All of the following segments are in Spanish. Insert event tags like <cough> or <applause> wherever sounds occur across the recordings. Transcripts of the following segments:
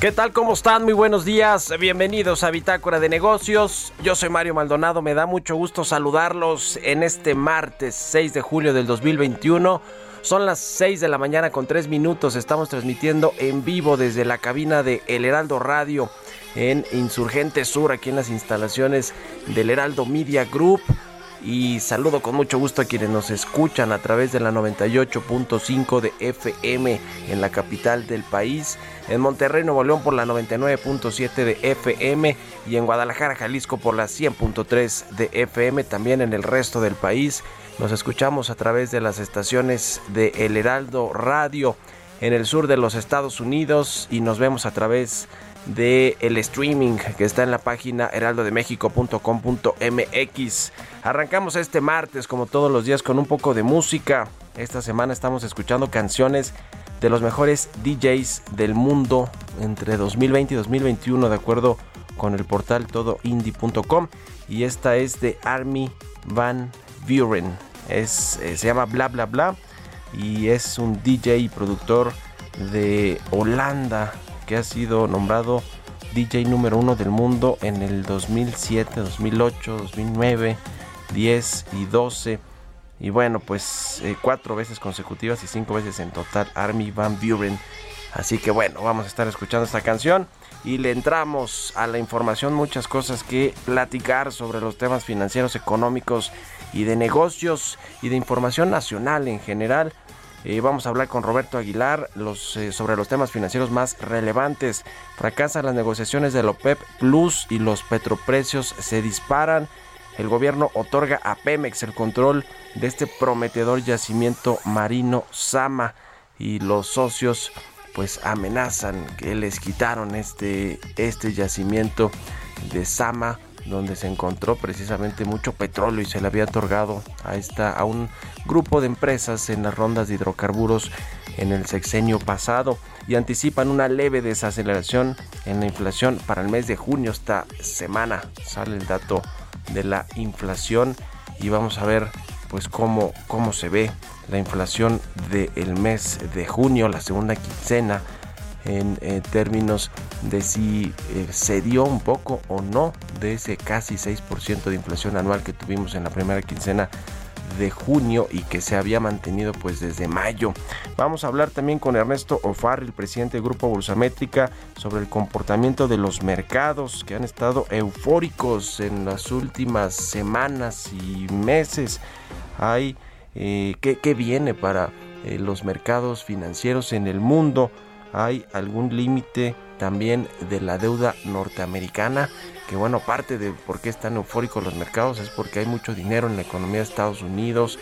¿Qué tal? ¿Cómo están? Muy buenos días. Bienvenidos a Bitácora de Negocios. Yo soy Mario Maldonado. Me da mucho gusto saludarlos en este martes 6 de julio del 2021. Son las 6 de la mañana con 3 minutos. Estamos transmitiendo en vivo desde la cabina de El Heraldo Radio en Insurgente Sur, aquí en las instalaciones del Heraldo Media Group y saludo con mucho gusto a quienes nos escuchan a través de la 98.5 de FM en la capital del país, en Monterrey, Nuevo León por la 99.7 de FM y en Guadalajara, Jalisco por la 100.3 de FM, también en el resto del país. Nos escuchamos a través de las estaciones de El Heraldo Radio en el sur de los Estados Unidos y nos vemos a través de de el streaming que está en la página heraldodemexico.com.mx. Arrancamos este martes como todos los días con un poco de música. Esta semana estamos escuchando canciones de los mejores DJs del mundo entre 2020 y 2021 de acuerdo con el portal todoindie.com y esta es de Army Van Buren. Es, eh, se llama Bla Bla Bla y es un DJ y productor de Holanda que ha sido nombrado DJ número uno del mundo en el 2007, 2008, 2009, 10 y 12. Y bueno, pues eh, cuatro veces consecutivas y cinco veces en total Army Van Buren. Así que bueno, vamos a estar escuchando esta canción y le entramos a la información, muchas cosas que platicar sobre los temas financieros, económicos y de negocios y de información nacional en general. Eh, vamos a hablar con Roberto Aguilar eh, sobre los temas financieros más relevantes. Fracasan las negociaciones del OPEP Plus y los petroprecios se disparan. El gobierno otorga a Pemex el control de este prometedor yacimiento marino Sama y los socios pues amenazan que les quitaron este, este yacimiento de Sama donde se encontró precisamente mucho petróleo y se le había otorgado a esta a un grupo de empresas en las rondas de hidrocarburos en el sexenio pasado. Y anticipan una leve desaceleración en la inflación para el mes de junio. Esta semana sale el dato de la inflación y vamos a ver pues cómo, cómo se ve la inflación del mes de junio la segunda quincena en eh, términos de si eh, se dio un poco o no de ese casi 6% de inflación anual que tuvimos en la primera quincena de junio y que se había mantenido pues desde mayo. Vamos a hablar también con Ernesto Ofar, el presidente del Grupo Bursamétrica, sobre el comportamiento de los mercados que han estado eufóricos en las últimas semanas y meses. Hay eh, ¿qué, viene para los mercados financieros en el mundo hay algún límite también de la deuda norteamericana, que bueno, parte de por qué están eufóricos los mercados es porque hay mucho dinero en la economía de Estados Unidos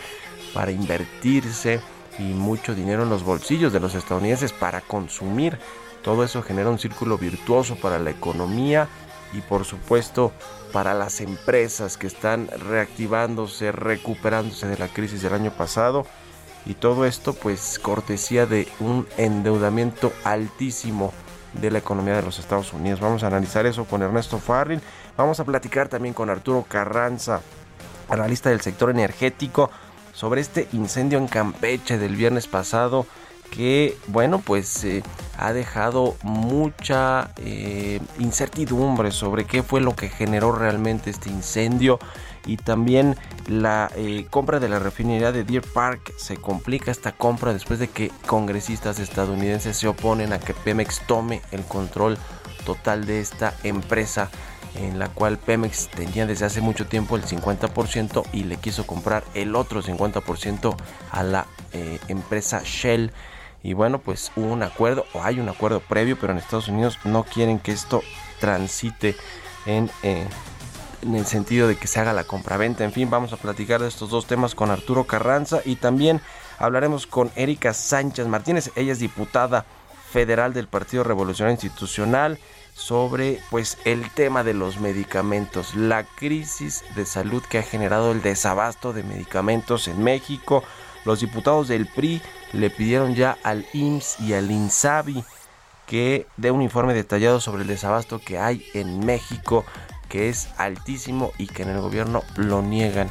para invertirse y mucho dinero en los bolsillos de los estadounidenses para consumir. Todo eso genera un círculo virtuoso para la economía y por supuesto para las empresas que están reactivándose, recuperándose de la crisis del año pasado. Y todo esto pues cortesía de un endeudamiento altísimo de la economía de los Estados Unidos. Vamos a analizar eso con Ernesto Farril. Vamos a platicar también con Arturo Carranza, analista del sector energético, sobre este incendio en Campeche del viernes pasado que bueno pues eh, ha dejado mucha eh, incertidumbre sobre qué fue lo que generó realmente este incendio y también la eh, compra de la refinería de Deer Park. Se complica esta compra después de que congresistas estadounidenses se oponen a que Pemex tome el control total de esta empresa en la cual Pemex tenía desde hace mucho tiempo el 50% y le quiso comprar el otro 50% a la empresa Shell. Y bueno, pues hubo un acuerdo o hay un acuerdo previo, pero en Estados Unidos no quieren que esto transite en, eh, en el sentido de que se haga la compraventa. En fin, vamos a platicar de estos dos temas con Arturo Carranza y también hablaremos con Erika Sánchez Martínez. Ella es diputada federal del Partido Revolucionario Institucional sobre pues el tema de los medicamentos, la crisis de salud que ha generado el desabasto de medicamentos en México. Los diputados del PRI le pidieron ya al IMSS y al INSABI que dé un informe detallado sobre el desabasto que hay en México, que es altísimo y que en el gobierno lo niegan.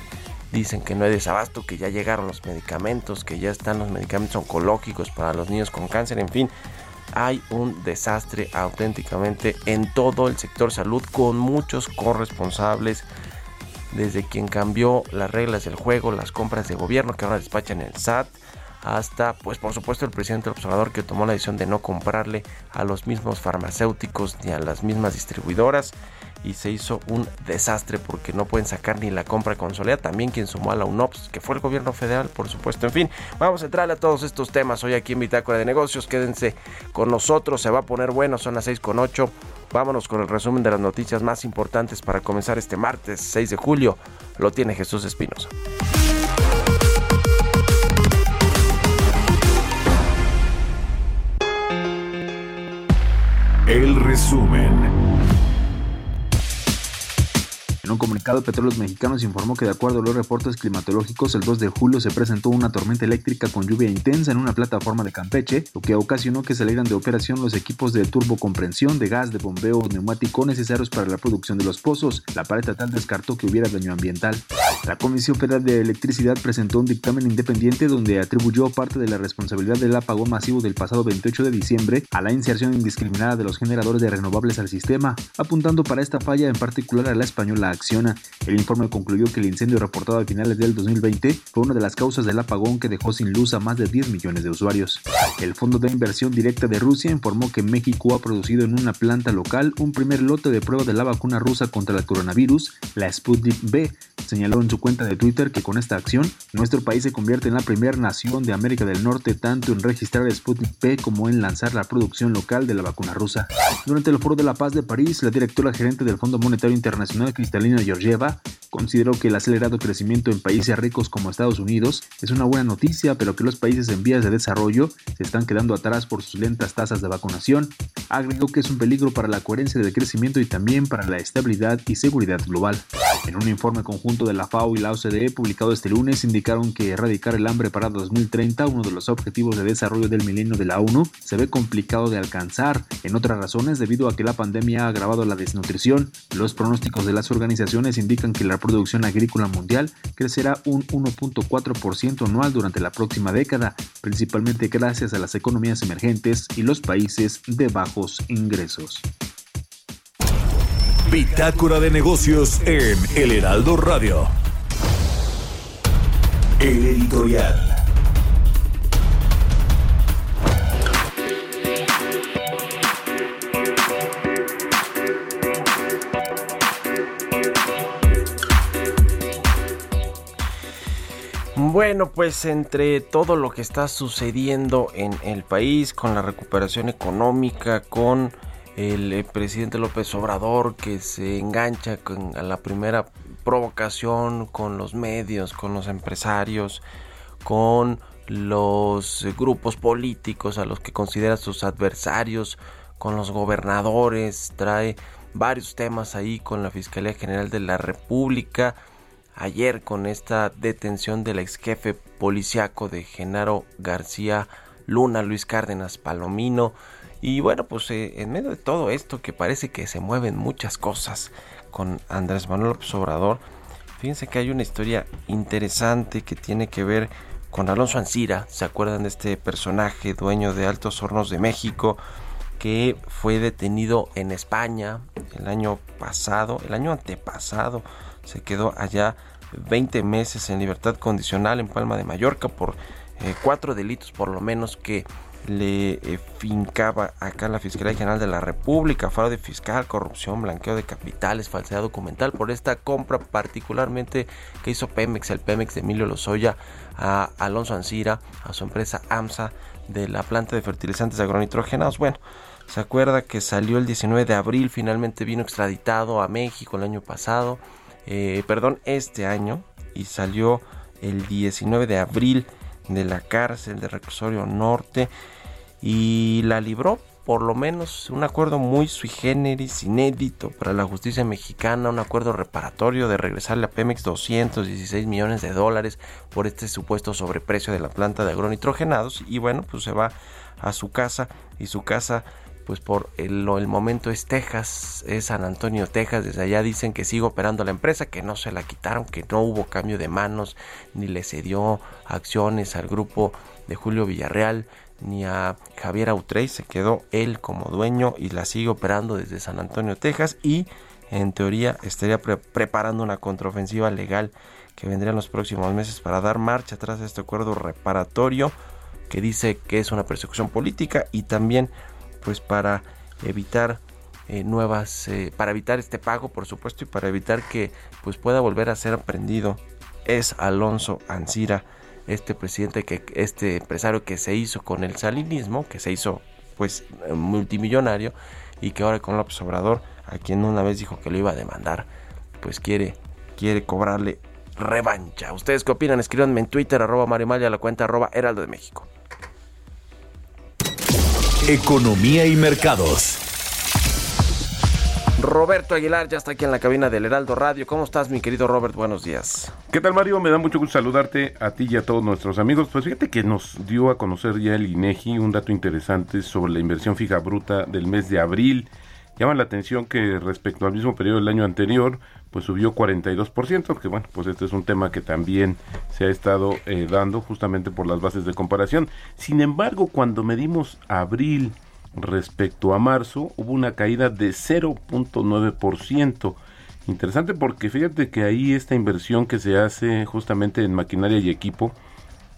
Dicen que no hay desabasto, que ya llegaron los medicamentos, que ya están los medicamentos oncológicos para los niños con cáncer, en fin. Hay un desastre auténticamente en todo el sector salud con muchos corresponsables, desde quien cambió las reglas del juego, las compras de gobierno que ahora despachan el SAT, hasta, pues por supuesto, el presidente observador que tomó la decisión de no comprarle a los mismos farmacéuticos ni a las mismas distribuidoras y se hizo un desastre porque no pueden sacar ni la compra consolidada. También quien sumó a la UNOPS, que fue el gobierno federal, por supuesto. En fin, vamos a entrarle a todos estos temas hoy aquí en Bitácora de Negocios. Quédense con nosotros, se va a poner bueno, son las 6 con 8. Vámonos con el resumen de las noticias más importantes para comenzar este martes 6 de julio. Lo tiene Jesús Espinosa. El resumen. En un comunicado, Petróleos Mexicanos informó que de acuerdo a los reportes climatológicos, el 2 de julio se presentó una tormenta eléctrica con lluvia intensa en una plataforma de Campeche, lo que ocasionó que salieran de operación los equipos de turbocompresión de gas de bombeo neumático necesarios para la producción de los pozos. La pared estatal descartó que hubiera daño ambiental. La Comisión Federal de Electricidad presentó un dictamen independiente donde atribuyó parte de la responsabilidad del apagón masivo del pasado 28 de diciembre a la inserción indiscriminada de los generadores de renovables al sistema, apuntando para esta falla en particular a la española acciona. El informe concluyó que el incendio reportado a finales del 2020 fue una de las causas del apagón que dejó sin luz a más de 10 millones de usuarios. El Fondo de Inversión Directa de Rusia informó que México ha producido en una planta local un primer lote de prueba de la vacuna rusa contra el coronavirus, la Sputnik B. Señaló en su cuenta de Twitter que con esta acción, nuestro país se convierte en la primera nación de América del Norte tanto en registrar Sputnik B como en lanzar la producción local de la vacuna rusa. Durante el Foro de la Paz de París, la directora gerente del Fondo Monetario Internacional, Cristalina Georgieva consideró que el acelerado crecimiento en países ricos como Estados Unidos es una buena noticia, pero que los países en vías de desarrollo se están quedando atrás por sus lentas tasas de vacunación. Agregó que es un peligro para la coherencia del crecimiento y también para la estabilidad y seguridad global. En un informe conjunto de la FAO y la OCDE publicado este lunes indicaron que erradicar el hambre para 2030, uno de los objetivos de desarrollo del milenio de la ONU, se ve complicado de alcanzar, en otras razones debido a que la pandemia ha agravado la desnutrición. Los pronósticos de las organizaciones indican que la producción agrícola mundial crecerá un 1.4% anual durante la próxima década, principalmente gracias a las economías emergentes y los países de bajos ingresos. Bitácora de negocios en El Heraldo Radio. El editorial. Bueno, pues entre todo lo que está sucediendo en el país, con la recuperación económica, con el eh, presidente López Obrador que se engancha con la primera provocación con los medios, con los empresarios, con los grupos políticos a los que considera sus adversarios, con los gobernadores, trae varios temas ahí con la Fiscalía General de la República. Ayer con esta detención del ex jefe policiaco de Genaro García Luna, Luis Cárdenas Palomino. Y bueno, pues eh, en medio de todo esto que parece que se mueven muchas cosas con Andrés Manuel López Obrador, fíjense que hay una historia interesante que tiene que ver con Alonso Ancira. ¿Se acuerdan de este personaje, dueño de Altos Hornos de México? que fue detenido en España el año pasado, el año antepasado, se quedó allá 20 meses en libertad condicional en Palma de Mallorca por eh, cuatro delitos por lo menos que le eh, fincaba acá la Fiscalía General de la República, fraude fiscal, corrupción, blanqueo de capitales, falsedad documental. Por esta compra particularmente que hizo Pemex, el Pemex de Emilio Lozoya a Alonso Ancira, a su empresa AMSA de la planta de fertilizantes agronitrogenados. Bueno, se acuerda que salió el 19 de abril, finalmente vino extraditado a México el año pasado, eh, perdón, este año, y salió el 19 de abril de la cárcel de Reclusorio Norte y la libró por lo menos un acuerdo muy sui generis, inédito para la justicia mexicana, un acuerdo reparatorio de regresarle a Pemex 216 millones de dólares por este supuesto sobreprecio de la planta de agronitrogenados y bueno, pues se va a su casa y su casa pues por el, el, momento es Texas, es San Antonio, Texas. Desde allá dicen que sigue operando la empresa, que no se la quitaron, que no hubo cambio de manos, ni le cedió acciones al grupo de Julio Villarreal, ni a Javier Autrey. Se quedó él como dueño y la sigue operando desde San Antonio, Texas. Y en teoría estaría preparando una contraofensiva legal que vendría en los próximos meses para dar marcha atrás de este acuerdo reparatorio que dice que es una persecución política y también pues para evitar eh, nuevas, eh, para evitar este pago por supuesto y para evitar que pues pueda volver a ser aprendido es Alonso Ancira, este presidente que, este empresario que se hizo con el salinismo, que se hizo pues multimillonario y que ahora con López Obrador, a quien una vez dijo que lo iba a demandar, pues quiere, quiere cobrarle revancha. ¿Ustedes qué opinan? Escríbanme en Twitter, arroba Mario a la cuenta arroba Heraldo de México. Economía y mercados. Roberto Aguilar ya está aquí en la cabina del Heraldo Radio. ¿Cómo estás, mi querido Robert? Buenos días. ¿Qué tal, Mario? Me da mucho gusto saludarte a ti y a todos nuestros amigos. Pues fíjate que nos dio a conocer ya el INEGI un dato interesante sobre la inversión fija bruta del mes de abril. Llama la atención que respecto al mismo periodo del año anterior, pues subió 42%, que bueno, pues este es un tema que también se ha estado eh, dando justamente por las bases de comparación. Sin embargo, cuando medimos abril respecto a marzo, hubo una caída de 0.9%. Interesante porque fíjate que ahí esta inversión que se hace justamente en maquinaria y equipo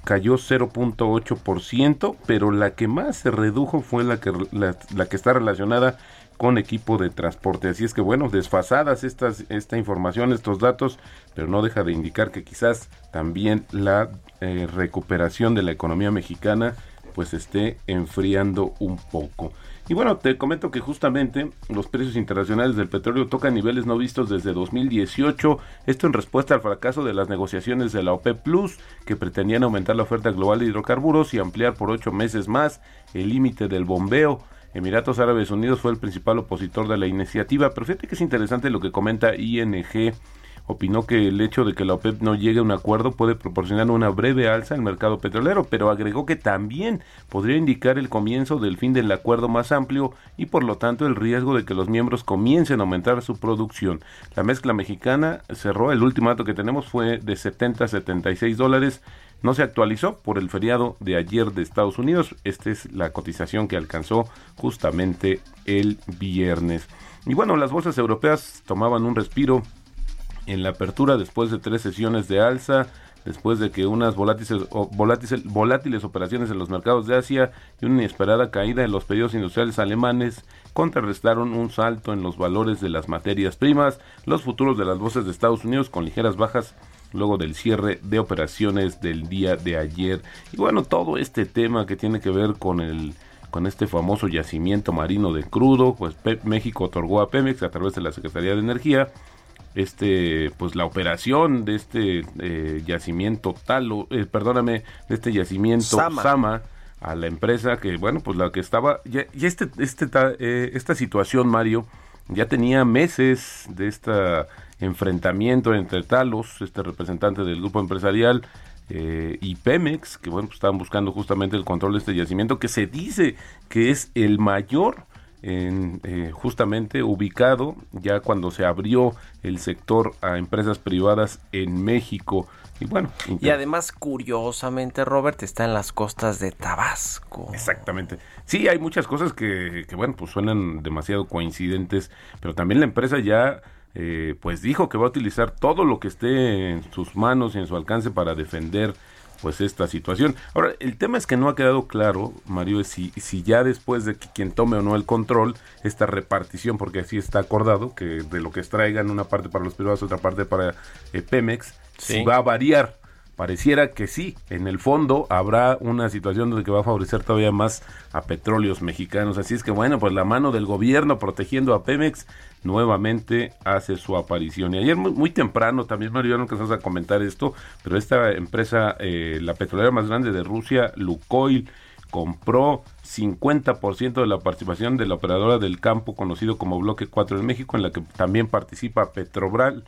cayó 0.8%, pero la que más se redujo fue la que, la, que está relacionada con equipo de transporte. Así es que bueno, desfasadas estas, esta información, estos datos, pero no deja de indicar que quizás también la eh, recuperación de la economía mexicana pues esté enfriando un poco. Y bueno, te comento que justamente los precios internacionales del petróleo tocan niveles no vistos desde 2018, esto en respuesta al fracaso de las negociaciones de la OPEP Plus, que pretendían aumentar la oferta global de hidrocarburos y ampliar por ocho meses más el límite del bombeo. Emiratos Árabes Unidos fue el principal opositor de la iniciativa, pero fíjate que es interesante lo que comenta ING. Opinó que el hecho de que la OPEP no llegue a un acuerdo puede proporcionar una breve alza el mercado petrolero, pero agregó que también podría indicar el comienzo del fin del acuerdo más amplio y por lo tanto el riesgo de que los miembros comiencen a aumentar su producción. La mezcla mexicana cerró, el último dato que tenemos fue de 70 a 76 dólares no se actualizó por el feriado de ayer de Estados Unidos. Esta es la cotización que alcanzó justamente el viernes. Y bueno, las bolsas europeas tomaban un respiro en la apertura después de tres sesiones de alza, después de que unas volátiles, operaciones en los mercados de Asia y una inesperada caída en los pedidos industriales alemanes contrarrestaron un salto en los valores de las materias primas, los futuros de las bolsas de Estados Unidos con ligeras bajas luego del cierre de operaciones del día de ayer. Y bueno, todo este tema que tiene que ver con el con este famoso yacimiento marino de crudo, pues México otorgó a Pemex a través de la Secretaría de Energía este pues la operación de este eh, yacimiento tal eh, perdóname de este yacimiento Sama. a la empresa que bueno pues la que estaba y, este este eh, esta situación Mario ya tenía meses de este enfrentamiento entre Talos, este representante del grupo empresarial, eh, y Pemex, que bueno, pues estaban buscando justamente el control de este yacimiento, que se dice que es el mayor en, eh, justamente ubicado ya cuando se abrió el sector a empresas privadas en México. Y bueno, y además curiosamente Robert está en las costas de Tabasco. Exactamente. Sí, hay muchas cosas que, que bueno, pues suenan demasiado coincidentes, pero también la empresa ya eh, pues dijo que va a utilizar todo lo que esté en sus manos y en su alcance para defender pues esta situación. Ahora, el tema es que no ha quedado claro, Mario, si, si ya después de que quien tome o no el control, esta repartición, porque así está acordado, que de lo que extraigan una parte para los privados, otra parte para eh, Pemex, si va a variar pareciera que sí, en el fondo habrá una situación donde que va a favorecer todavía más a petróleos mexicanos. Así es que bueno, pues la mano del gobierno protegiendo a Pemex nuevamente hace su aparición. Y ayer muy, temprano, también Mario, no alcanzamos a comentar esto, pero esta empresa, eh, la petrolera más grande de Rusia, Lukoil, compró 50% de la participación de la operadora del campo conocido como Bloque 4 en México, en la que también participa Petrobral.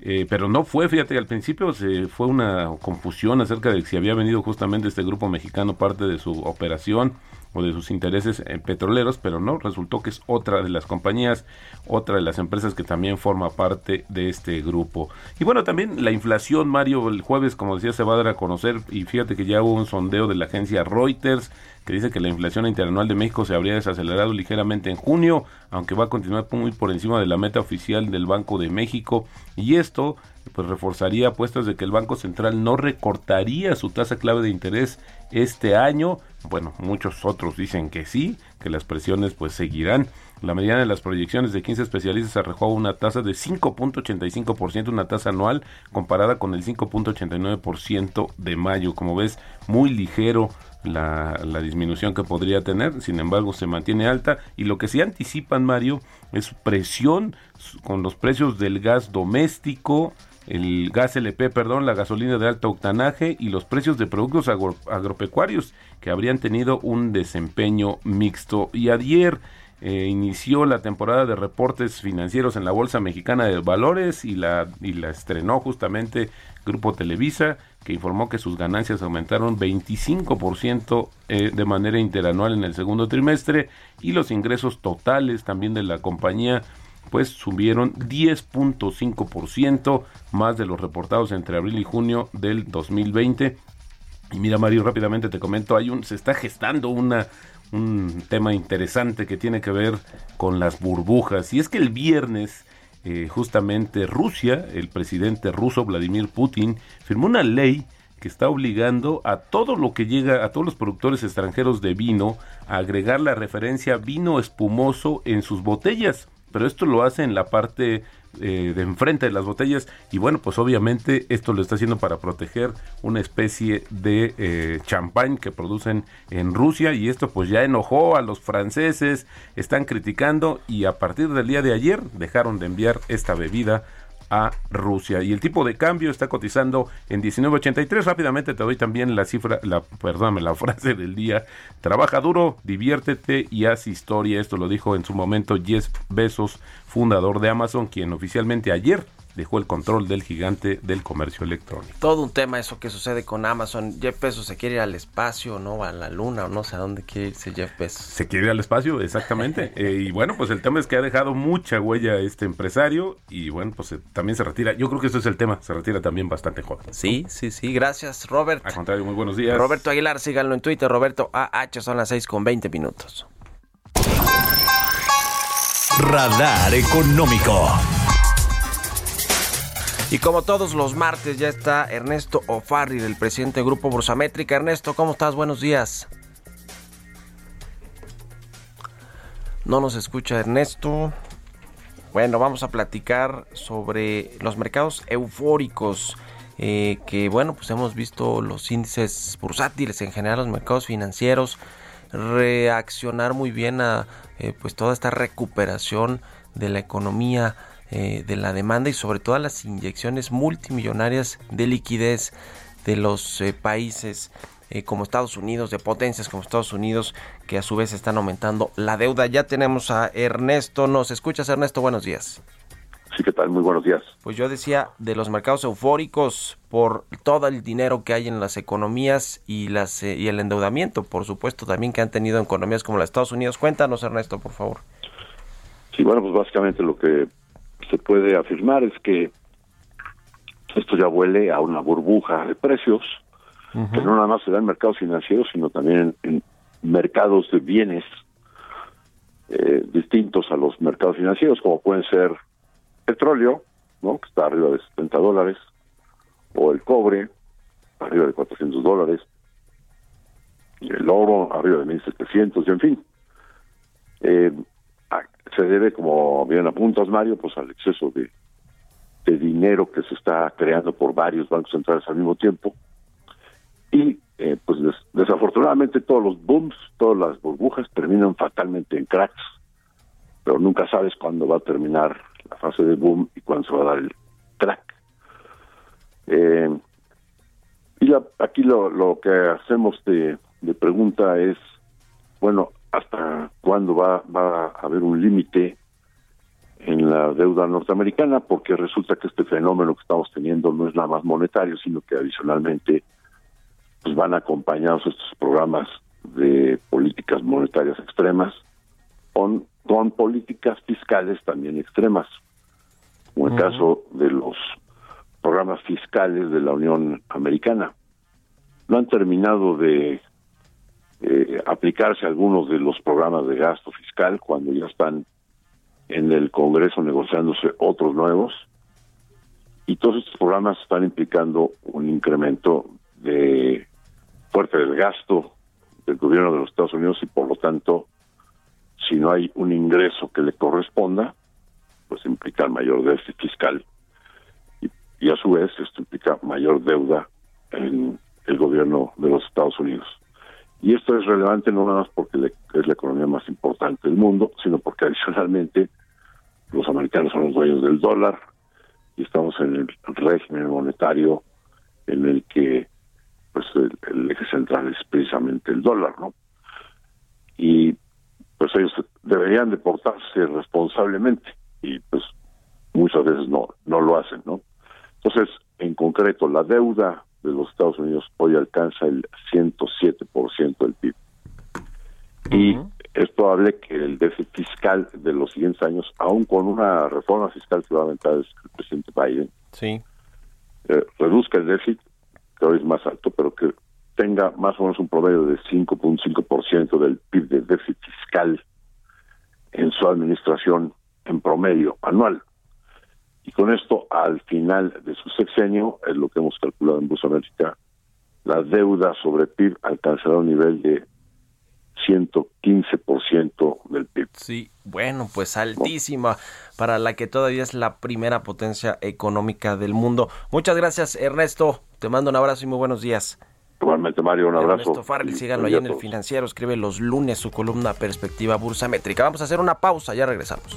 Eh, pero no fue, fíjate, al principio se fue una confusión acerca de si había venido justamente este grupo mexicano parte de su operación o de sus intereses en petroleros, pero no, resultó que es otra de las compañías, otra de las empresas que también forma parte de este grupo. Y bueno, también la inflación, Mario, el jueves, como decía, se va a dar a conocer y fíjate que ya hubo un sondeo de la agencia Reuters que dice que la inflación interanual de México se habría desacelerado ligeramente en junio, aunque va a continuar muy por encima de la meta oficial del Banco de México. Y esto pues reforzaría apuestas de que el Banco Central no recortaría su tasa clave de interés este año. Bueno, muchos otros dicen que sí, que las presiones pues seguirán. La mediana de las proyecciones de 15 especialistas arrojó una tasa de 5.85%, una tasa anual comparada con el 5.89% de mayo. Como ves, muy ligero la, la, disminución que podría tener, sin embargo se mantiene alta y lo que se anticipan, Mario, es presión con los precios del gas doméstico, el gas LP, perdón, la gasolina de alto octanaje y los precios de productos agropecuarios que habrían tenido un desempeño mixto. Y ayer eh, inició la temporada de reportes financieros en la Bolsa Mexicana de Valores y la, y la estrenó justamente Grupo Televisa, que informó que sus ganancias aumentaron 25% eh, de manera interanual en el segundo trimestre y los ingresos totales también de la compañía pues subieron 10.5% más de los reportados entre abril y junio del 2020. Y mira Mario, rápidamente te comento, hay un, se está gestando una, un tema interesante que tiene que ver con las burbujas. Y es que el viernes, eh, justamente Rusia, el presidente ruso Vladimir Putin, firmó una ley que está obligando a todo lo que llega, a todos los productores extranjeros de vino, a agregar la referencia vino espumoso en sus botellas pero esto lo hace en la parte eh, de enfrente de las botellas y bueno pues obviamente esto lo está haciendo para proteger una especie de eh, champán que producen en Rusia y esto pues ya enojó a los franceses. Están criticando y a partir del día de ayer dejaron de enviar esta bebida a Rusia. Y el tipo de cambio está cotizando en 19.83. Rápidamente te doy también la cifra, la, perdóname, la <laughs> frase del día. Trabaja duro, diviértete y haz historia. Esto lo dijo en su momento Jeff Bezos, fundador de Amazon, quien oficialmente ayer dejó el control del gigante del comercio electrónico. Todo un tema eso que sucede con Amazon. Jeff Bezos se quiere ir al espacio, ¿no? A la luna o no sé a dónde quiere irse Jeff Bezos. Se quiere ir al espacio, exactamente. <laughs> Eh, y bueno, pues el tema es que ha dejado mucha huella este empresario y bueno, pues eh, también se retira. Yo creo que este es el tema, se retira también bastante joven. Sí, sí, sí. Gracias, Robert. Al contrario, muy buenos días. Roberto Aguilar, síganlo en Twitter, Roberto AH, son las 6 con 20 minutos. Radar Económico. Y como todos los martes ya está Ernesto Ofarri, del presidente del Grupo Bursamétrica. Ernesto, ¿cómo estás? Buenos días. No nos escucha Ernesto. Bueno, vamos a platicar sobre los mercados eufóricos. Eh, que bueno, pues hemos visto los índices bursátiles en general, los mercados financieros reaccionar muy bien a eh, pues toda esta recuperación de la economía eh, de la demanda y sobre todo las inyecciones multimillonarias de liquidez de los eh, países eh, como Estados Unidos, de potencias como Estados Unidos, que a su vez están aumentando la deuda. Ya tenemos a Ernesto. ¿Nos escuchas, Ernesto? Buenos días. Sí, ¿qué tal? Muy buenos días. Pues yo decía de los mercados eufóricos por todo el dinero que hay en las economías y las eh, y el endeudamiento, por supuesto, también que han tenido economías como los Estados Unidos. Cuéntanos, Ernesto, por favor. Sí, bueno, pues básicamente lo que se puede afirmar es que esto ya huele a una burbuja de precios, que no nada más se da en mercados financieros, sino también en, mercados de bienes eh, distintos a los mercados financieros, como pueden ser petróleo, ¿no? que está arriba de 70 dólares, o el cobre, arriba de 400 dólares, y el oro, arriba de 1.700, y en fin. Eh, se debe, como bien apuntas, Mario, pues al exceso de, de dinero que se está creando por varios bancos centrales al mismo tiempo. Y eh, pues desafortunadamente todos los booms, todas las burbujas terminan fatalmente en cracks, pero nunca sabes cuándo va a terminar la fase de boom y cuándo se va a dar el crack. Eh, y aquí lo, lo que hacemos de, de pregunta es, bueno, ¿hasta cuándo va, va a haber un límite en la deuda norteamericana, porque resulta que este fenómeno que estamos teniendo no es nada más monetario, sino que adicionalmente pues van acompañados estos programas de políticas monetarias extremas con, con políticas fiscales también extremas, como el caso de los programas fiscales de la Unión Americana. No han terminado de eh, aplicarse algunos de los programas de gasto fiscal cuando ya están en el Congreso negociándose otros nuevos. Y todos estos programas están implicando un incremento de fuerte del gasto del gobierno de los Estados Unidos y por lo tanto si no hay un ingreso que le corresponda pues implica mayor déficit fiscal. Y, y a su vez esto implica mayor deuda en el gobierno de los Estados Unidos y esto es relevante no nada más porque es la economía más importante del mundo, sino porque adicionalmente los americanos son los dueños del dólar y estamos en el régimen monetario en el que pues el, eje central es precisamente el dólar, ¿no? Y pues ellos deberían de portarse responsablemente y pues muchas veces no no lo hacen, ¿no? Entonces, en concreto, la deuda de los Estados Unidos hoy alcanza el 107% del PIB. Y es probable que el déficit fiscal de los siguientes años, aún con una reforma fiscal que va a aventar el presidente Biden, sí. Eh, reduzca el déficit, que hoy es más alto, pero que tenga más o menos un promedio de 5.5% del PIB de déficit fiscal en su administración en promedio anual. Y con esto, al final de su sexenio, es lo que hemos calculado en Bolsa América, la deuda sobre PIB alcanzará un nivel de 115% del PIB. Sí, bueno, pues altísima para la que todavía es la primera potencia económica del mundo. Muchas gracias, Ernesto. Te mando un abrazo y muy buenos días. Igualmente, Mario, un abrazo. Ernesto Farrell, síganlo ahí en el financiero. Escribe los lunes su columna Perspectiva Bursamétrica. Vamos a hacer una pausa, ya regresamos.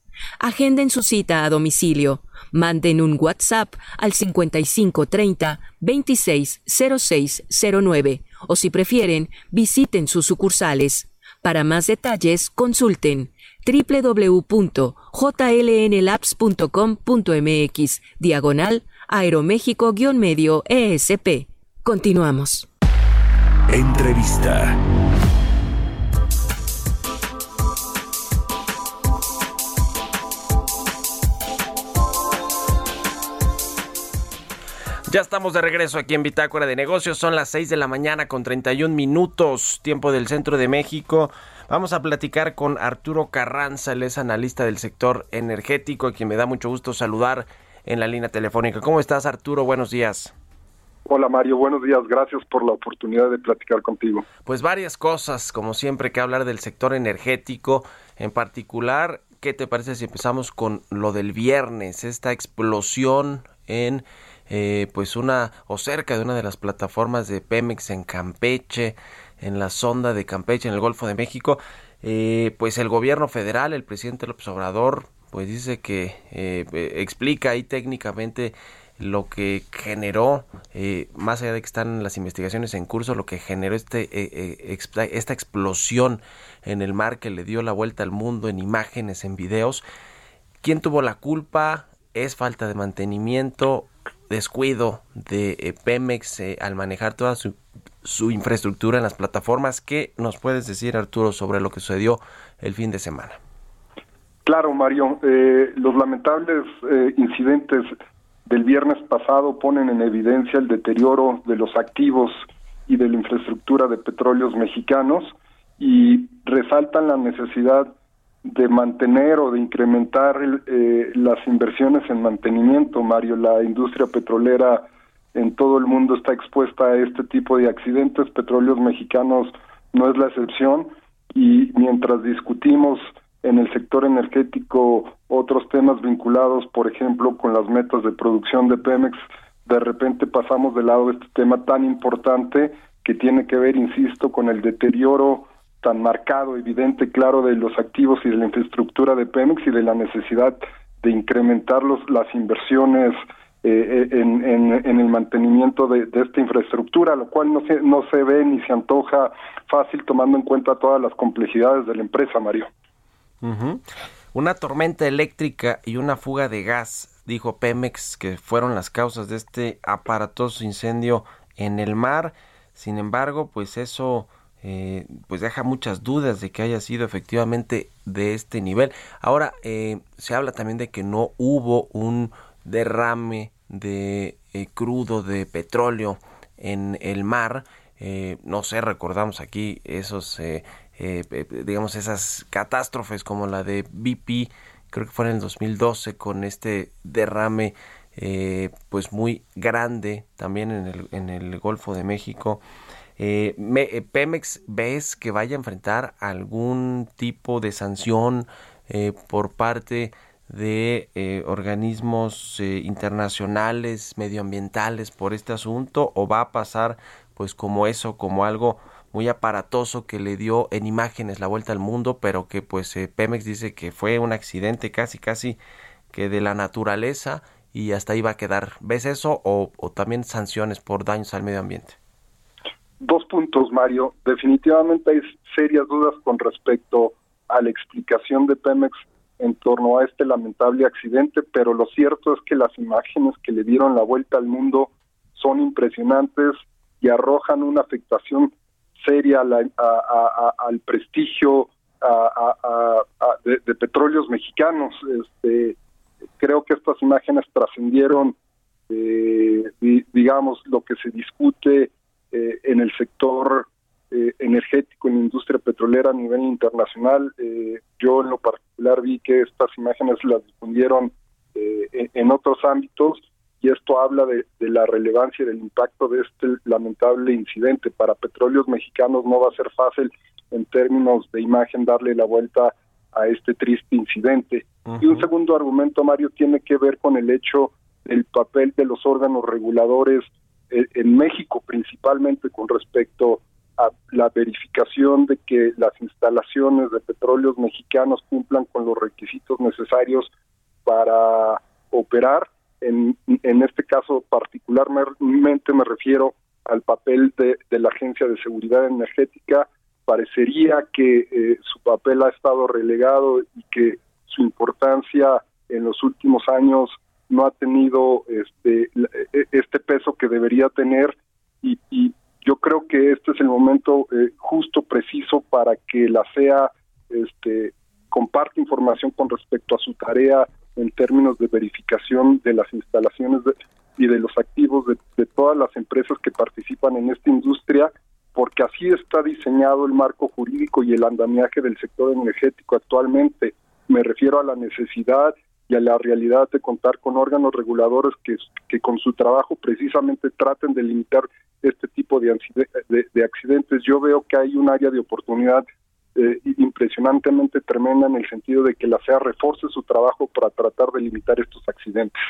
Agenden su cita a domicilio. Manden un WhatsApp al 5530 260609 o si prefieren, visiten sus sucursales. Para más detalles, consulten www.jlnlabs.com.mx diagonal aeroméxico-medio ESP. Continuamos. Entrevista. Ya estamos de regreso aquí en Bitácora de Negocios. Son las 6 de la mañana con 31 minutos, tiempo del centro de México. Vamos a platicar con Arturo Carranza, él es analista del sector energético, a quien me da mucho gusto saludar en la línea telefónica. ¿Cómo estás, Arturo? Buenos días. Hola Mario, buenos días, gracias por la oportunidad de platicar contigo. Pues varias cosas, como siempre, que hablar del sector energético, en particular, ¿qué te parece si empezamos con lo del viernes, esta explosión en eh, pues una o cerca de una de las plataformas de Pemex en Campeche, en la sonda de Campeche, en el Golfo de México, eh, pues el gobierno federal, el presidente López Obrador, pues dice que eh, explica ahí técnicamente lo que generó, más allá de que están las investigaciones en curso, lo que generó este, esta explosión en el mar que le dio la vuelta al mundo en imágenes, en videos. ¿Quién tuvo la culpa? ¿Es falta de mantenimiento? Descuido de eh, Pemex eh, al manejar toda su, su, infraestructura en las plataformas. ¿Qué nos puedes decir, Arturo, sobre lo que sucedió el fin de semana? Claro, Mario. Eh, los lamentables incidentes del viernes pasado ponen en evidencia el deterioro de los activos y de la infraestructura de petróleos mexicanos y resaltan la necesidad de mantener o de incrementar eh, las inversiones en mantenimiento, Mario. La industria petrolera en todo el mundo está expuesta a este tipo de accidentes. Petróleos Mexicanos no es la excepción y mientras discutimos en el sector energético otros temas vinculados, por ejemplo, con las metas de producción de Pemex, de repente pasamos de lado este tema tan importante que tiene que ver, insisto, con el deterioro tan marcado, evidente, claro de los activos y de la infraestructura de Pemex y de la necesidad de incrementar los, las inversiones eh, eh, en, en, el mantenimiento de, esta infraestructura, lo cual no se, no se ve ni se antoja fácil tomando en cuenta todas las complejidades de la empresa, Mario. Una tormenta eléctrica y una fuga de gas, dijo Pemex, que fueron las causas de este aparatoso incendio en el mar. Sin embargo, pues eso eh, pues deja muchas dudas de que haya sido efectivamente de este nivel. Ahora, eh, se habla también de que no hubo un derrame de eh, crudo de petróleo en el mar. no sé, recordamos aquí esos, digamos, esas catástrofes como la de BP, creo que fue en el 2012 con este derrame pues muy grande también en el, en el Golfo de México. Eh, eh, Pemex ves que vaya a enfrentar algún tipo de sanción eh, por parte de eh, organismos internacionales, medioambientales por este asunto o va a pasar pues como eso, como algo muy aparatoso que le dio en imágenes la vuelta al mundo, pero que pues Pemex dice que fue un accidente casi casi que de la naturaleza y hasta ahí va a quedar. ¿Ves eso o también sanciones por daños al medio ambiente? Dos puntos, Mario. Definitivamente hay serias dudas con respecto a la explicación de Pemex en torno a este lamentable accidente, pero lo cierto es que las imágenes que le dieron la vuelta al mundo son impresionantes y arrojan una afectación seria al prestigio de, petróleos mexicanos. Este, creo que estas imágenes trascendieron, eh, digamos, lo que se discute eh, en el sector eh, energético, en la industria petrolera a nivel internacional. Eh, yo en lo particular vi que estas imágenes las difundieron en, otros ámbitos y esto habla de, la relevancia y del impacto de este lamentable incidente. Para petróleos mexicanos no va a ser fácil en términos de imagen darle la vuelta a este triste incidente. Y un segundo argumento, Mario, tiene que ver con el hecho del papel de los órganos reguladores en México principalmente con respecto a la verificación de que las instalaciones de petróleos mexicanos cumplan con los requisitos necesarios para operar. En, en este caso particularmente me refiero al papel de, la Agencia de Seguridad Energética. Parecería que eh, su papel ha estado relegado y que su importancia en los últimos años no ha tenido este, e, este peso que debería tener y, yo creo que este es el momento eh, justo, preciso para que la CEA este, comparte información con respecto a su tarea en términos de verificación de las instalaciones y de los activos de, de todas las empresas que participan en esta industria, porque así está diseñado el marco jurídico y el andamiaje del sector energético actualmente. Me refiero a la necesidad y a la realidad de contar con órganos reguladores que, que con su trabajo precisamente traten de limitar este tipo de, de, accidentes. Yo veo que hay un área de oportunidad eh, impresionantemente tremenda en el sentido de que la CEA reforce su trabajo para tratar de limitar estos accidentes.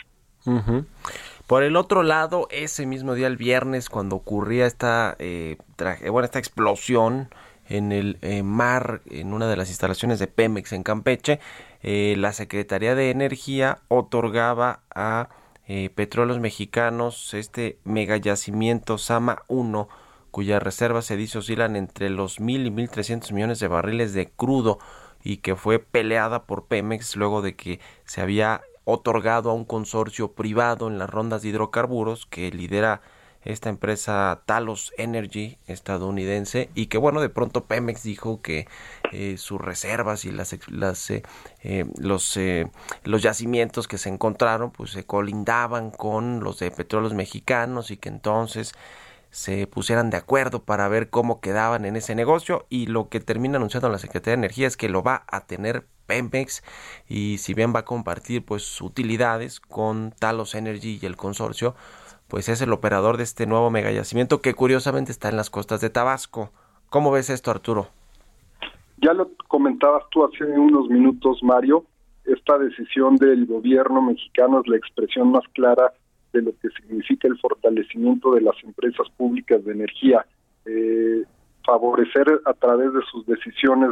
Por el otro lado, ese mismo día, el viernes, cuando ocurría esta, eh, bueno, esta explosión en el eh, mar, en una de las instalaciones de Pemex en Campeche, eh, la Secretaría de Energía otorgaba a eh, Petróleos Mexicanos este mega yacimiento Sama 1, cuyas reservas se dice oscilan entre los mil y mil trescientos millones de barriles de crudo y que fue peleada por Pemex luego de que se había otorgado a un consorcio privado en las rondas de hidrocarburos que lidera esta empresa Talos Energy estadounidense y que bueno de pronto Pemex dijo que eh, sus reservas y las, las eh, eh, los los yacimientos que se encontraron pues se colindaban con los de petróleos mexicanos y que entonces se pusieran de acuerdo para ver cómo quedaban en ese negocio. Y lo que termina anunciando la Secretaría de Energía es que lo va a tener Pemex y si bien va a compartir pues utilidades con Talos Energy y el consorcio pues es el operador de este nuevo megayacimiento que curiosamente está en las costas de Tabasco. ¿Cómo ves esto, Arturo? Ya lo comentabas tú hace unos minutos, Mario. Esta decisión del gobierno mexicano es la expresión más clara de lo que significa el fortalecimiento de las empresas públicas de energía. Eh, favorecer a través de sus decisiones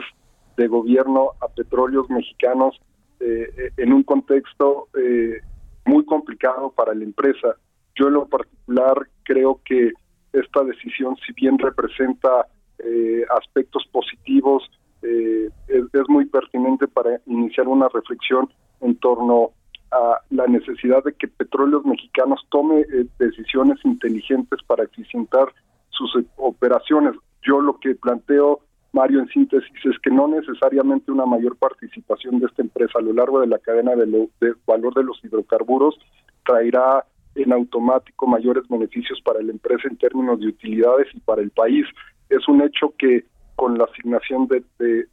de gobierno a petróleos mexicanos eh, en un contexto eh, muy complicado para la empresa. Yo en lo particular creo que esta decisión, si bien representa eh, aspectos positivos, eh, es, muy pertinente para iniciar una reflexión en torno a la necesidad de que Petróleos Mexicanos tome eh, decisiones inteligentes para eficientar sus operaciones. Yo lo que planteo, Mario, en síntesis, es que no necesariamente una mayor participación de esta empresa a lo largo de la cadena de valor de los hidrocarburos traerá en automático mayores beneficios para la empresa en términos de utilidades y para el país. Es un hecho que con la asignación de,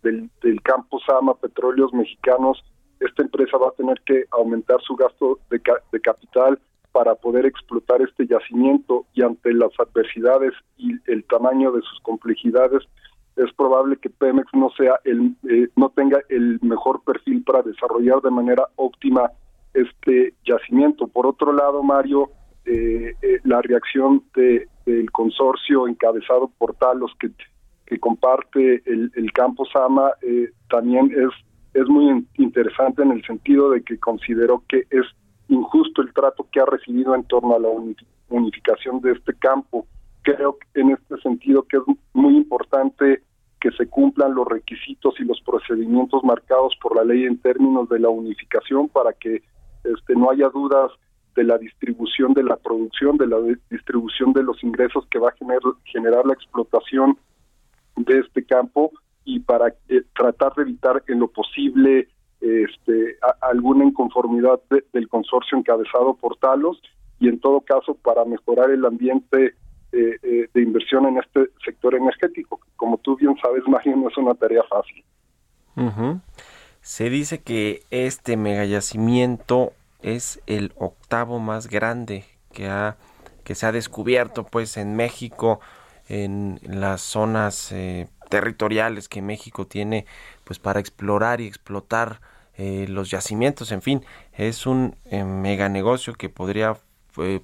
del, del campo Sama Petróleos Mexicanos, esta empresa va a tener que aumentar su gasto de, de capital para poder explotar este yacimiento y ante las adversidades y el tamaño de sus complejidades es probable que Pemex no sea el eh, no tenga el mejor perfil para desarrollar de manera óptima este yacimiento. Por otro lado, Mario, eh, eh, la reacción de, del consorcio encabezado por Talos que, que comparte el, campo Sama eh, también es, es muy interesante en el sentido de que consideró que es injusto el trato que ha recibido en torno a la unificación de este campo. Creo que en este sentido que es muy importante que se cumplan los requisitos y los procedimientos marcados por la ley en términos de la unificación para que este, no haya dudas de la distribución de la producción, de la distribución de los ingresos que va a generar, generar la explotación de este campo y para eh, tratar de evitar en lo posible este, alguna inconformidad del consorcio encabezado por Talos y en todo caso para mejorar el ambiente eh, eh, de inversión en este sector energético. Como tú bien sabes, Mario, no es una tarea fácil. Se dice que este megayacimiento es el octavo más grande que ha que se ha descubierto pues en México en las zonas eh, territoriales que México tiene pues para explorar y explotar eh, los yacimientos. En fin es un eh, mega negocio que podría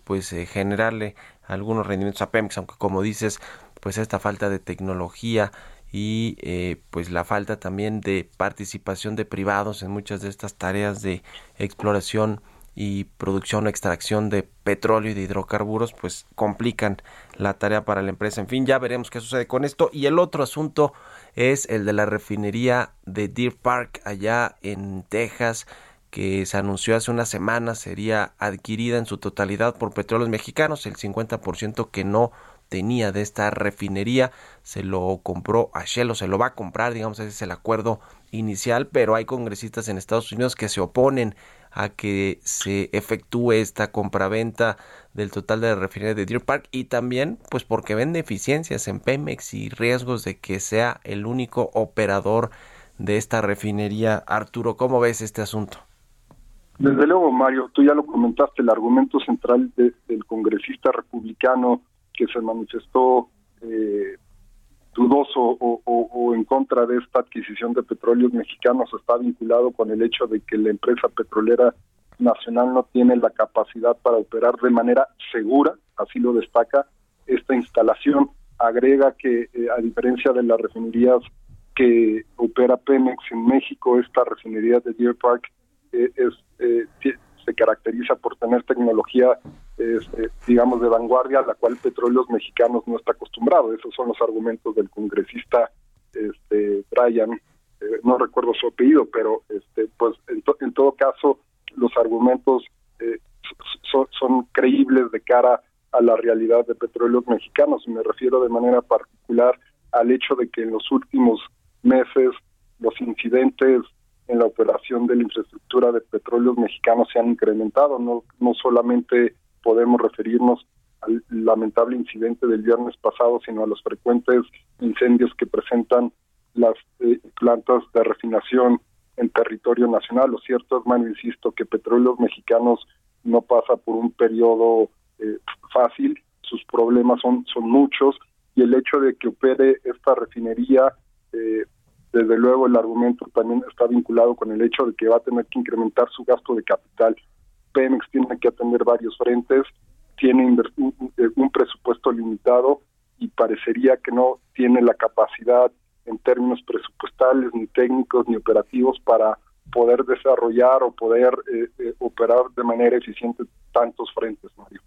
pues generarle algunos rendimientos a Pemex aunque como dices pues esta falta de tecnología y eh, pues la falta también de participación de privados en muchas de estas tareas de exploración y producción o extracción de petróleo y de hidrocarburos pues complican la tarea para la empresa. En fin, ya veremos qué sucede con esto. Y el otro asunto es el de la refinería de Deer Park allá en Texas que se anunció hace una semana sería adquirida en su totalidad por petróleos mexicanos, el 50% que no tenía de esta refinería, se lo compró a Shell o se lo va a comprar, digamos, ese es el acuerdo inicial, pero hay congresistas en Estados Unidos que se oponen a que se efectúe esta compraventa del total de la refinería de Deer Park y también pues porque ven deficiencias en Pemex y riesgos de que sea el único operador de esta refinería. Arturo, ¿cómo ves este asunto? Desde luego, Mario, tú ya lo comentaste, el argumento central del congresista republicano que se manifestó eh, dudoso o, en contra de esta adquisición de petróleos mexicanos está vinculado con el hecho de que la empresa petrolera nacional no tiene la capacidad para operar de manera segura, así lo destaca esta instalación. Agrega que eh, a diferencia de las refinerías que opera Pemex en México, esta refinería de Deer Park eh, es, eh, se caracteriza por tener tecnología, digamos, de vanguardia, a la cual Petróleos Mexicanos no está acostumbrado. Esos son los argumentos del congresista este, Brian, no recuerdo su apellido, pero este, pues en todo caso los argumentos eh, son, creíbles de cara a la realidad de petróleos mexicanos. Me refiero de manera particular al hecho de que en los últimos meses los incidentes en la operación de la infraestructura de petróleos mexicanos se han incrementado. No, no solamente podemos referirnos al lamentable incidente del viernes pasado, sino a los frecuentes incendios que presentan las eh, plantas de refinación en territorio nacional. Lo cierto es, Manuel, insisto, que Petróleos Mexicanos no pasa por un periodo eh, fácil, sus problemas son, son muchos y el hecho de que opere esta refinería, eh, desde luego el argumento también está vinculado con el hecho de que va a tener que incrementar su gasto de capital. Pemex tiene que atender varios frentes, tiene un presupuesto limitado y parecería que no tiene la capacidad en términos presupuestales, ni técnicos, ni operativos para poder desarrollar o poder eh, eh, operar de manera eficiente tantos frentes, Mario.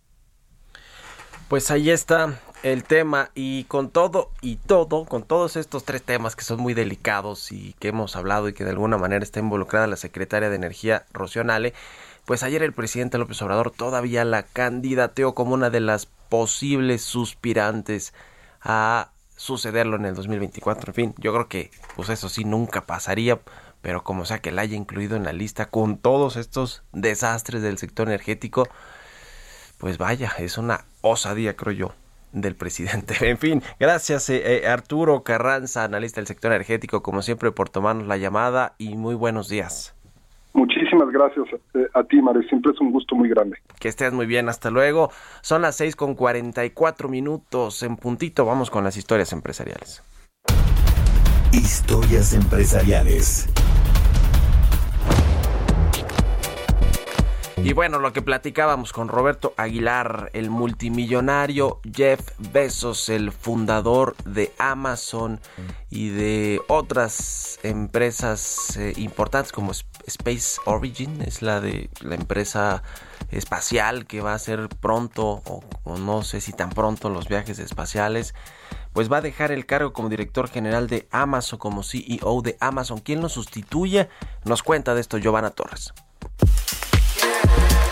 Pues ahí está el tema y con todo y todo, con todos estos tres temas que son muy delicados y que hemos hablado y que de alguna manera está involucrada la secretaria de Energía, Rocío Nale, pues ayer el presidente López Obrador todavía la candidateó como una de las posibles suspirantes a sucederlo en el 2024. En fin, yo creo que pues eso sí nunca pasaría, pero como sea que la haya incluido en la lista con todos estos desastres del sector energético, pues vaya, es una osadía, creo yo, del presidente. <laughs> En fin, gracias eh, eh, Arturo Carranza, analista del sector energético, como siempre, por tomarnos la llamada y muy buenos días. Muchísimas gracias eh, a, ti, Mario. Siempre es un gusto muy grande. Que estés muy bien. Hasta luego. Son las 6 con 44 minutos en puntito. Vamos con las historias empresariales. Historias empresariales. Y bueno, lo que platicábamos con Roberto Aguilar, el multimillonario Jeff Bezos, el fundador de Amazon y de otras empresas eh, importantes como Space Origin, es la de la empresa espacial que va a hacer pronto o, o no sé si tan pronto los viajes espaciales pues va a dejar el cargo como director general de Amazon, como CEO de Amazon. ¿Quién lo sustituye? Nos cuenta de esto Giovanna Torres. Yeah.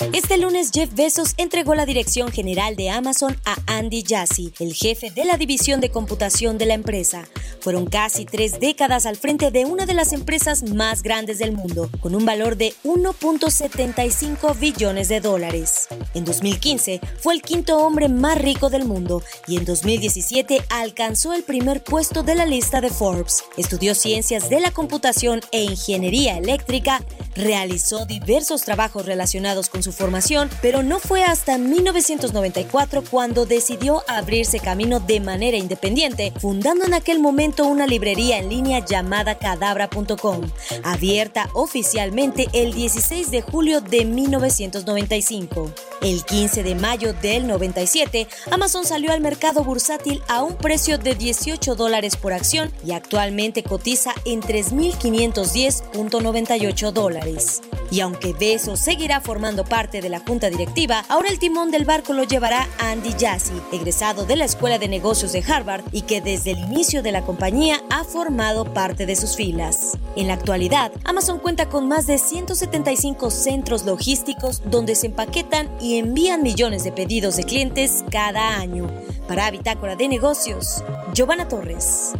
Este lunes Jeff Bezos entregó la dirección general de Amazon a Andy Jassy, el jefe de la división de computación de la empresa. Fueron casi tres décadas al frente de una de las empresas más grandes del mundo, con un valor de 1.75 billones de dólares. En 2015 fue el quinto hombre más rico del mundo y en 2017 alcanzó el primer puesto de la lista de Forbes. Estudió ciencias de la computación e ingeniería eléctrica, realizó diversos trabajos relacionados con su formación, pero no fue hasta 1994 cuando decidió abrirse camino de manera independiente, fundando en aquel momento una librería en línea llamada cadabra.com, abierta oficialmente el 16 de julio de 1995. El 15 de mayo del 97, Amazon salió al mercado bursátil a un precio de 18 dólares por acción y actualmente cotiza en 3.510.98 dólares. Y aunque Beso seguirá formando parte de la junta directiva, ahora el timón del barco lo llevará Andy Jassy, egresado de la Escuela de Negocios de Harvard y que desde el inicio de la compañía ha formado parte de sus filas. En la actualidad, Amazon cuenta con más de 175 centros logísticos donde se empaquetan y envían millones de pedidos de clientes cada año. Para Bitácora de Negocios, Giovanna Torres.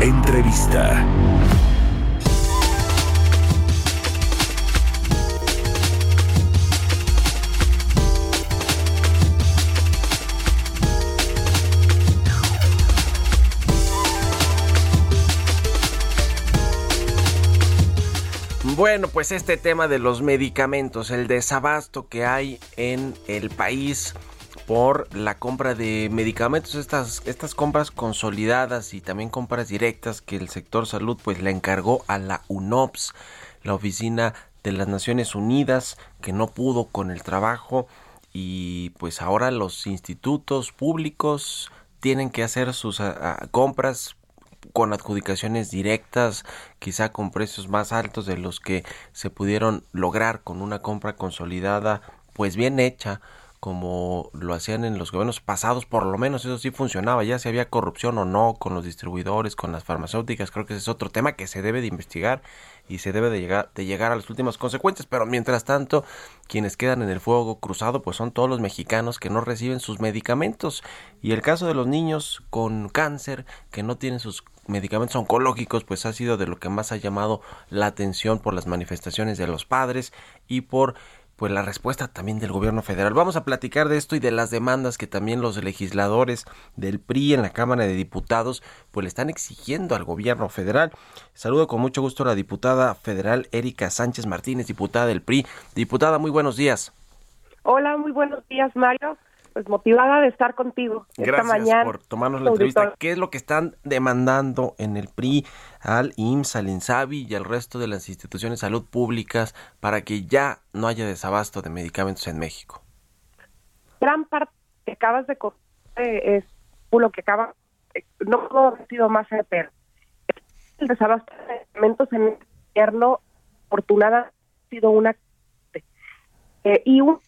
Entrevista. Bueno, pues este tema de los medicamentos, el desabasto que hay en el país por la compra de medicamentos, estas, estas compras consolidadas y también compras directas que el sector salud pues le encargó a la UNOPS, la oficina de las Naciones Unidas, que no pudo con el trabajo y pues ahora los institutos públicos tienen que hacer sus ah, ah, compras con adjudicaciones directas, quizá con precios más altos de los que se pudieron lograr con una compra consolidada, pues bien hecha, como lo hacían en los gobiernos pasados, por lo menos eso sí funcionaba, ya si había corrupción o no con los distribuidores, con las farmacéuticas, creo que ese es otro tema que se debe de investigar y se debe de llegar, de llegar a las últimas consecuencias, pero mientras tanto, quienes quedan en el fuego cruzado pues son todos los mexicanos que no reciben sus medicamentos. Y el caso de los niños con cáncer que no tienen sus medicamentos oncológicos pues ha sido de lo que más ha llamado la atención por las manifestaciones de los padres y por pues la respuesta también del gobierno federal. Vamos a platicar de esto y de las demandas que también los legisladores del PRI en la Cámara de Diputados pues le están exigiendo al gobierno federal. Saludo con mucho gusto a la diputada federal Erika Sánchez Martínez, diputada del PRI. Diputada, muy buenos días. Hola, muy buenos días, Mario pues motivada de estar contigo Gracias esta mañana. por tomarnos la entrevista. ¿Qué es lo que están demandando en el PRI al IMSS, al INSABI y al resto de las instituciones de salud públicas para que ya no haya desabasto de medicamentos en México? Gran parte que acabas de es lo que acaba, no puedo haber sido más certero. El desabasto de medicamentos en el gobierno, afortunadamente, ha sido una... Eh, y un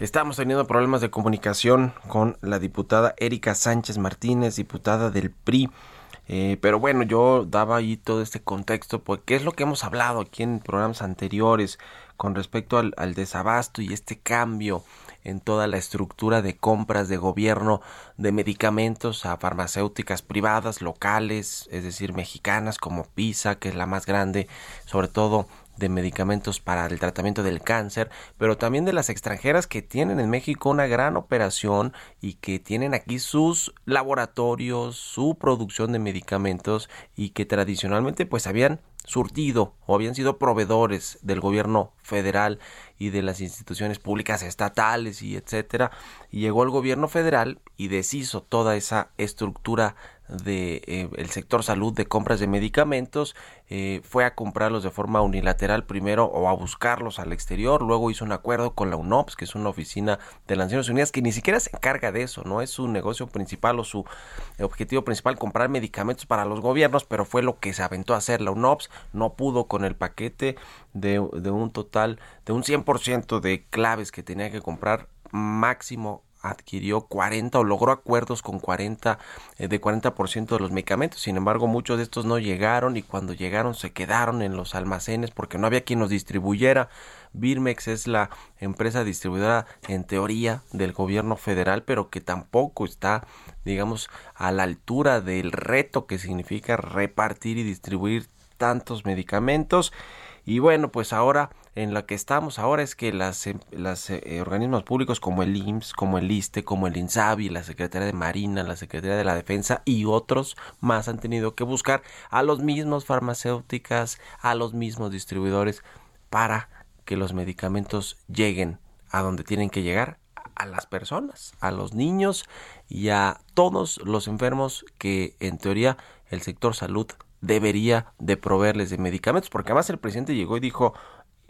Estamos teniendo problemas de comunicación con la diputada Erika Sánchez Martínez, diputada del PRI. Eh, pero bueno, yo daba ahí todo este contexto, porque es lo que hemos hablado aquí en programas anteriores con respecto al desabasto y este cambio en toda la estructura de compras de gobierno de medicamentos a farmacéuticas privadas, locales, es decir, mexicanas como PISA, que es la más grande, sobre todo de medicamentos para el tratamiento del cáncer, pero también de las extranjeras que tienen en México una gran operación y que tienen aquí sus laboratorios, su producción de medicamentos y que tradicionalmente pues habían surtido o habían sido proveedores del gobierno federal y de las instituciones públicas estatales y etcétera. Llegó el gobierno federal y deshizo toda esa estructura de eh, el sector salud de compras de medicamentos eh, fue a comprarlos de forma unilateral primero o a buscarlos al exterior luego hizo un acuerdo con la UNOPS que es una oficina de las Naciones Unidas que ni siquiera se encarga de eso no es su negocio principal o su objetivo principal comprar medicamentos para los gobiernos pero fue lo que se aventó a hacer la UNOPS no pudo con el paquete de, de un total de un 100% de claves que tenía que comprar máximo adquirió 40 o logró acuerdos con 40 eh, de 40% de los medicamentos. Sin embargo, muchos de estos no llegaron y cuando llegaron se quedaron en los almacenes porque no había quien los distribuyera. Birmex es la empresa distribuidora en teoría del gobierno federal, pero que tampoco está, digamos, a la altura del reto que significa repartir y distribuir tantos medicamentos. Y bueno, pues ahora en la que estamos ahora es que las, em, las eh, organismos públicos como el IMSS, como el ISTE, como el INSABI, la Secretaría de Marina, la Secretaría de la Defensa y otros más han tenido que buscar a los mismos farmacéuticas, a los mismos distribuidores para que los medicamentos lleguen a donde tienen que llegar a las personas, a los niños y a todos los enfermos que en teoría el sector salud debería de proveerles de medicamentos, porque además el presidente llegó y dijo,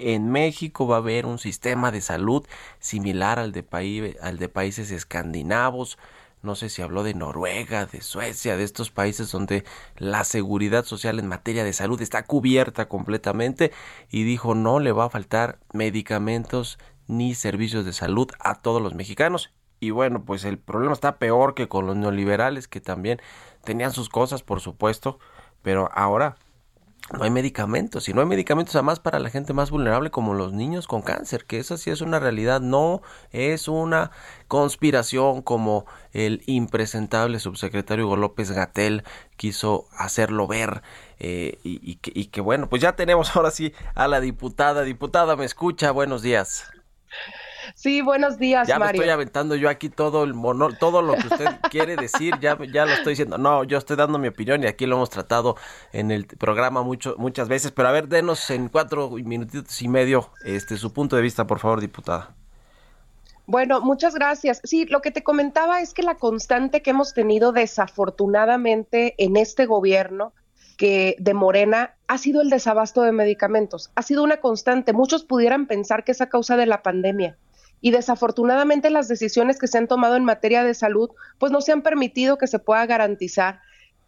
en México va a haber un sistema de salud similar al de, países escandinavos. No sé si habló de Noruega, de Suecia, de estos países donde la seguridad social en materia de salud está cubierta completamente y dijo no le va a faltar medicamentos ni servicios de salud a todos los mexicanos. Y bueno, pues el problema está peor que con los neoliberales que también tenían sus cosas, por supuesto, pero ahora no hay medicamentos y no hay medicamentos además para la gente más vulnerable como los niños con cáncer, que esa sí es una realidad, no es una conspiración como el impresentable subsecretario Hugo López Gatel quiso hacerlo ver eh, y, que, y que bueno, pues ya tenemos ahora sí a la diputada. Diputada, ¿me escucha? Buenos días. Sí, buenos días, ya Mario. me estoy aventando yo aquí todo el mono, todo lo que usted <laughs> quiere decir, ya, ya lo estoy diciendo. No, yo estoy dando mi opinión y aquí lo hemos tratado en el programa mucho, muchas veces. Pero a ver, denos en cuatro minutitos y medio este su punto de vista, por favor, diputada. Bueno, muchas gracias. Sí, lo que te comentaba es que la constante que hemos tenido desafortunadamente en este gobierno que de Morena ha sido el desabasto de medicamentos. Ha sido una constante. Muchos pudieran pensar que es a causa de la pandemia y desafortunadamente las decisiones que se han tomado en materia de salud pues no se han permitido que se pueda garantizar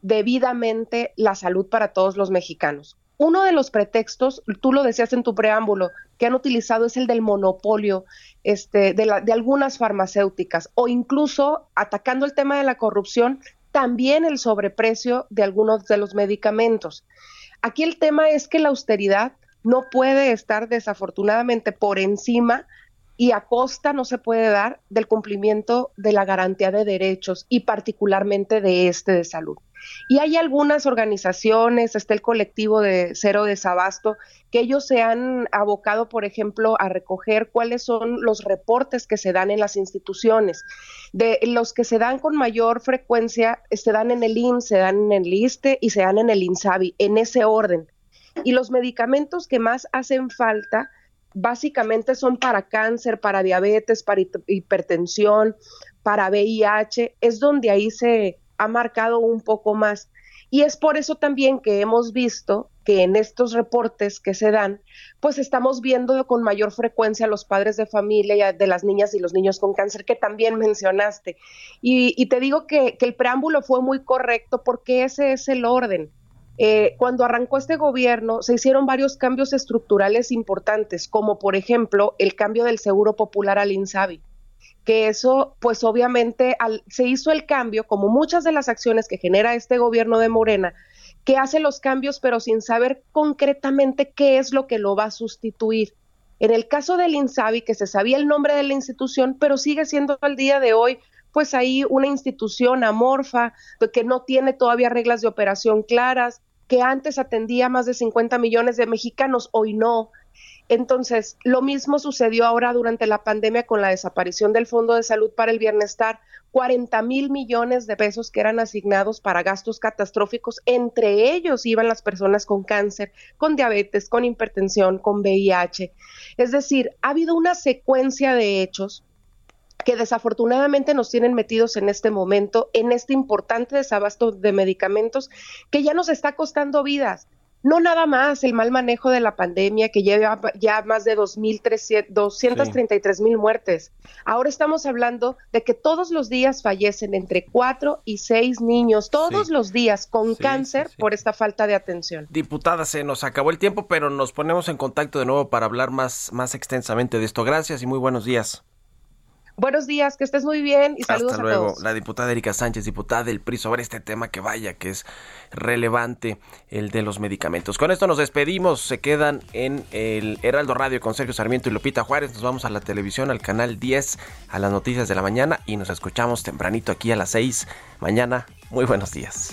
debidamente la salud para todos los mexicanos. Uno de los pretextos, tú lo decías en tu preámbulo, que han utilizado es el del monopolio este, de, de algunas farmacéuticas o incluso atacando el tema de la corrupción, también el sobreprecio de algunos de los medicamentos. Aquí el tema es que la austeridad no puede estar desafortunadamente por encima y a costa no se puede dar del cumplimiento de la garantía de derechos y particularmente de este de salud. Y hay algunas organizaciones, está el colectivo de Cero Desabasto, que ellos se han abocado, por ejemplo, a recoger cuáles son los reportes que se dan en las instituciones. De los que se dan con mayor frecuencia, se dan en el IMSS, se dan en el ISTE y se dan en el INSABI, en ese orden. Y los medicamentos que más hacen falta básicamente son para cáncer, para diabetes, para hipertensión, para VIH, es donde ahí se ha marcado un poco más. Y es por eso también que hemos visto que en estos reportes que se dan, pues estamos viendo con mayor frecuencia a los padres de familia de las niñas y los niños con cáncer que también mencionaste. Y, te digo que, que el preámbulo fue muy correcto porque ese es el orden eh, cuando arrancó este gobierno se hicieron varios cambios estructurales importantes, como por ejemplo el cambio del Seguro Popular al INSABI, que eso pues obviamente se hizo el cambio, como muchas de las acciones que genera este gobierno de Morena, que hace los cambios pero sin saber concretamente qué es lo que lo va a sustituir. En el caso del INSABI, que se sabía el nombre de la institución, pero sigue siendo al día de hoy pues ahí una institución amorfa, que no tiene todavía reglas de operación claras, que antes atendía a más de 50 millones de mexicanos, hoy no. Entonces, lo mismo sucedió ahora durante la pandemia con la desaparición del Fondo de Salud para el Bienestar, 40 mil millones de pesos que eran asignados para gastos catastróficos, entre ellos iban las personas con cáncer, con diabetes, con hipertensión, con VIH. Es decir, ha habido una secuencia de hechos que desafortunadamente nos tienen metidos en este momento, en este importante desabasto de medicamentos que ya nos está costando vidas. No nada más el mal manejo de la pandemia que lleva ya más de 233 mil muertes. Ahora estamos hablando de que todos los días fallecen entre 4 y 6 niños, todos los días con cáncer por esta falta de atención. Diputada, se nos acabó el tiempo, pero nos ponemos en contacto de nuevo para hablar más, más extensamente de esto. Gracias y muy buenos días. Buenos días, que estés muy bien y saludos Hasta luego. La diputada Erika Sánchez, diputada del PRI, sobre este tema que vaya, que es relevante, el de los medicamentos. Con esto nos despedimos, se quedan en el Heraldo Radio con Sergio Sarmiento y Lupita Juárez. Nos vamos a la televisión, al canal 10, a las noticias de la mañana y nos escuchamos tempranito aquí a las 6 mañana. Muy buenos días.